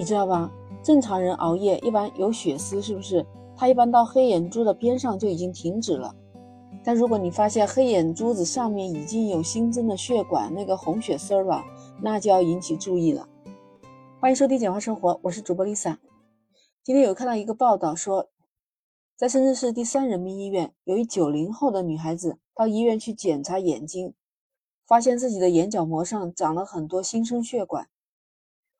你知道吧？正常人熬夜一般有血丝，是不是？它一般到黑眼珠的边上就已经停止了。但如果你发现黑眼珠子上面已经有新增的血管，那个红血丝了，那就要引起注意了。欢迎收听简化生活，我是主播 Lisa。今天有看到一个报道说，在深圳市第三人民医院，有一九零后的女孩子到医院去检查眼睛，发现自己的眼角膜上长了很多新生血管。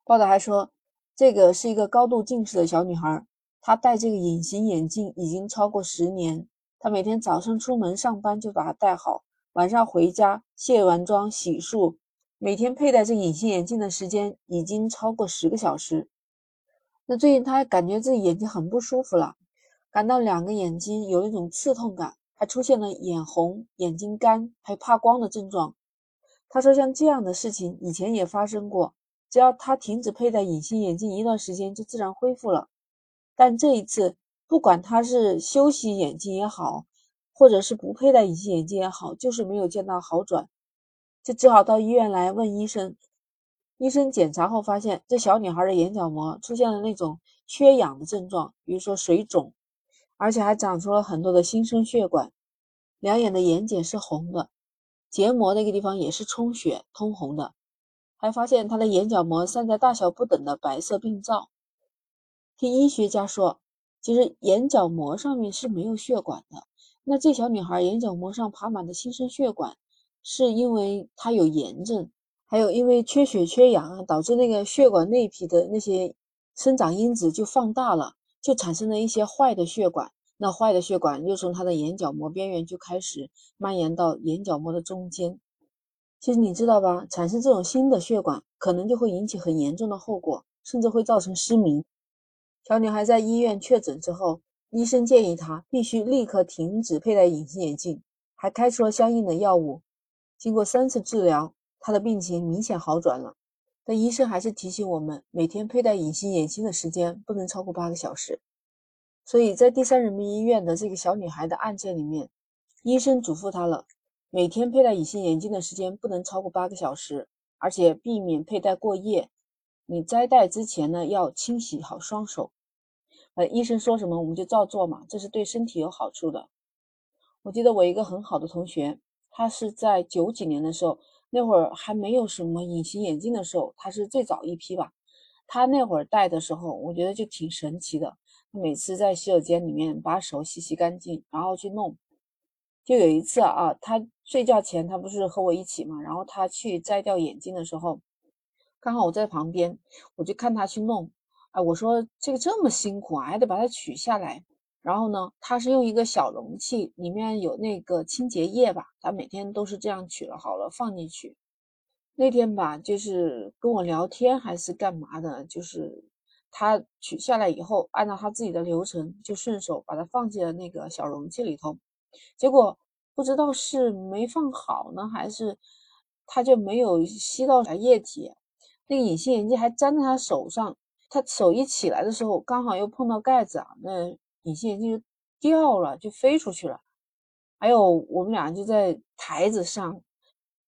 报道还说，这个是一个高度近视的小女孩，她戴这个隐形眼镜已经超过十年。她每天早上出门上班就把它戴好，晚上回家卸完妆洗漱，每天佩戴这隐形眼镜的时间已经超过十个小时。那最近她还感觉自己眼睛很不舒服了，感到两个眼睛有一种刺痛感，还出现了眼红、眼睛干、还怕光的症状。她说，像这样的事情以前也发生过，只要她停止佩戴隐形眼镜一段时间，就自然恢复了。但这一次。不管他是休息眼镜也好，或者是不佩戴隐形眼镜也好，就是没有见到好转，就只好到医院来问医生。医生检查后发现，这小女孩的眼角膜出现了那种缺氧的症状，比如说水肿，而且还长出了很多的新生血管，两眼的眼睑是红的，结膜那个地方也是充血通红的，还发现她的眼角膜散在大小不等的白色病灶。听医学家说。其实眼角膜上面是没有血管的。那这小女孩眼角膜上爬满的新生血管，是因为她有炎症，还有因为缺血缺氧啊，导致那个血管内皮的那些生长因子就放大了，就产生了一些坏的血管。那坏的血管又从她的眼角膜边缘就开始蔓延到眼角膜的中间。其实你知道吧？产生这种新的血管，可能就会引起很严重的后果，甚至会造成失明。小女孩在医院确诊之后，医生建议她必须立刻停止佩戴隐形眼镜，还开出了相应的药物。经过三次治疗，她的病情明显好转了。但医生还是提醒我们，每天佩戴隐形眼镜的时间不能超过八个小时。所以在第三人民医院的这个小女孩的案件里面，医生嘱咐她了，每天佩戴隐形眼镜的时间不能超过八个小时，而且避免佩戴过夜。你摘戴之前呢，要清洗好双手。呃，医生说什么我们就照做嘛，这是对身体有好处的。我记得我一个很好的同学，他是在九几年的时候，那会儿还没有什么隐形眼镜的时候，他是最早一批吧。他那会儿戴的时候，我觉得就挺神奇的。每次在洗手间里面把手洗洗干净，然后去弄。就有一次啊，他睡觉前他不是和我一起嘛，然后他去摘掉眼镜的时候。刚好我在旁边，我就看他去弄。哎，我说这个这么辛苦啊，还得把它取下来。然后呢，他是用一个小容器，里面有那个清洁液吧。他每天都是这样取了好了放进去。那天吧，就是跟我聊天还是干嘛的，就是他取下来以后，按照他自己的流程，就顺手把它放进了那个小容器里头。结果不知道是没放好呢，还是他就没有吸到啥液体。那个隐形眼镜还粘在他手上，他手一起来的时候，刚好又碰到盖子啊，那隐形眼镜就掉了，就飞出去了。还有我们俩就在台子上、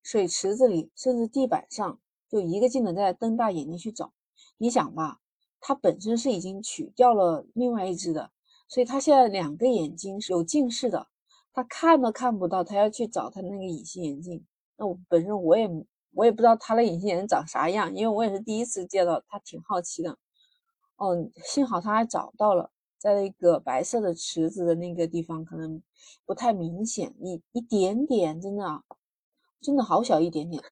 水池子里，甚至地板上，就一个劲的在瞪大眼睛去找。你想吧，他本身是已经取掉了另外一只的，所以他现在两个眼睛是有近视的，他看都看不到，他要去找他那个隐形眼镜。那我本身我也。我也不知道他的隐形眼镜长啥样，因为我也是第一次见到，他挺好奇的。哦，幸好他还找到了，在那个白色的池子的那个地方，可能不太明显，一一点点，真的，真的好小一点点，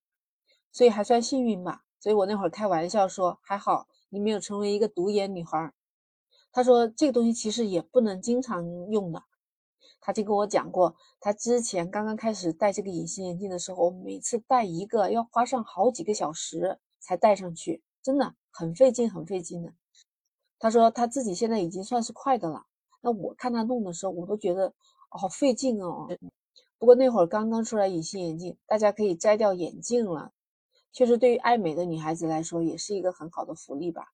所以还算幸运吧。所以我那会儿开玩笑说，还好你没有成为一个独眼女孩。他说这个东西其实也不能经常用的。他就跟我讲过，他之前刚刚开始戴这个隐形眼镜的时候，每次戴一个要花上好几个小时才戴上去，真的很费劲，很费劲的。他说他自己现在已经算是快的了。那我看他弄的时候，我都觉得好费劲哦。不过那会儿刚刚出来隐形眼镜，大家可以摘掉眼镜了，确实对于爱美的女孩子来说也是一个很好的福利吧。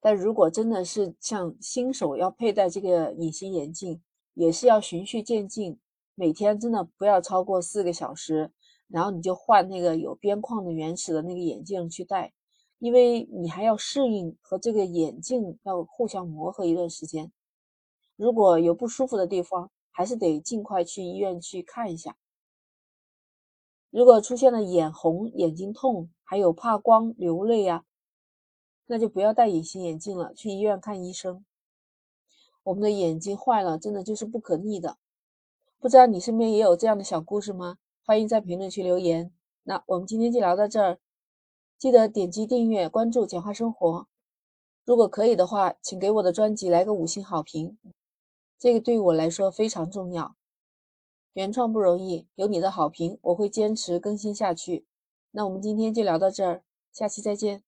但如果真的是像新手要佩戴这个隐形眼镜，也是要循序渐进，每天真的不要超过四个小时，然后你就换那个有边框的原始的那个眼镜去戴。因为你还要适应和这个眼镜要互相磨合一段时间。如果有不舒服的地方，还是得尽快去医院去看一下。如果出现了眼红、眼睛痛，还有怕光、流泪呀，那就不要戴隐形眼镜了，去医院看医生。我们的眼睛坏了，真的就是不可逆的。不知道你身边也有这样的小故事吗？欢迎在评论区留言。那我们今天就聊到这儿，记得点击订阅、关注“简化生活”。如果可以的话，请给我的专辑来个五星好评，这个对我来说非常重要。原创不容易，有你的好评，我会坚持更新下去。那我们今天就聊到这儿，下期再见。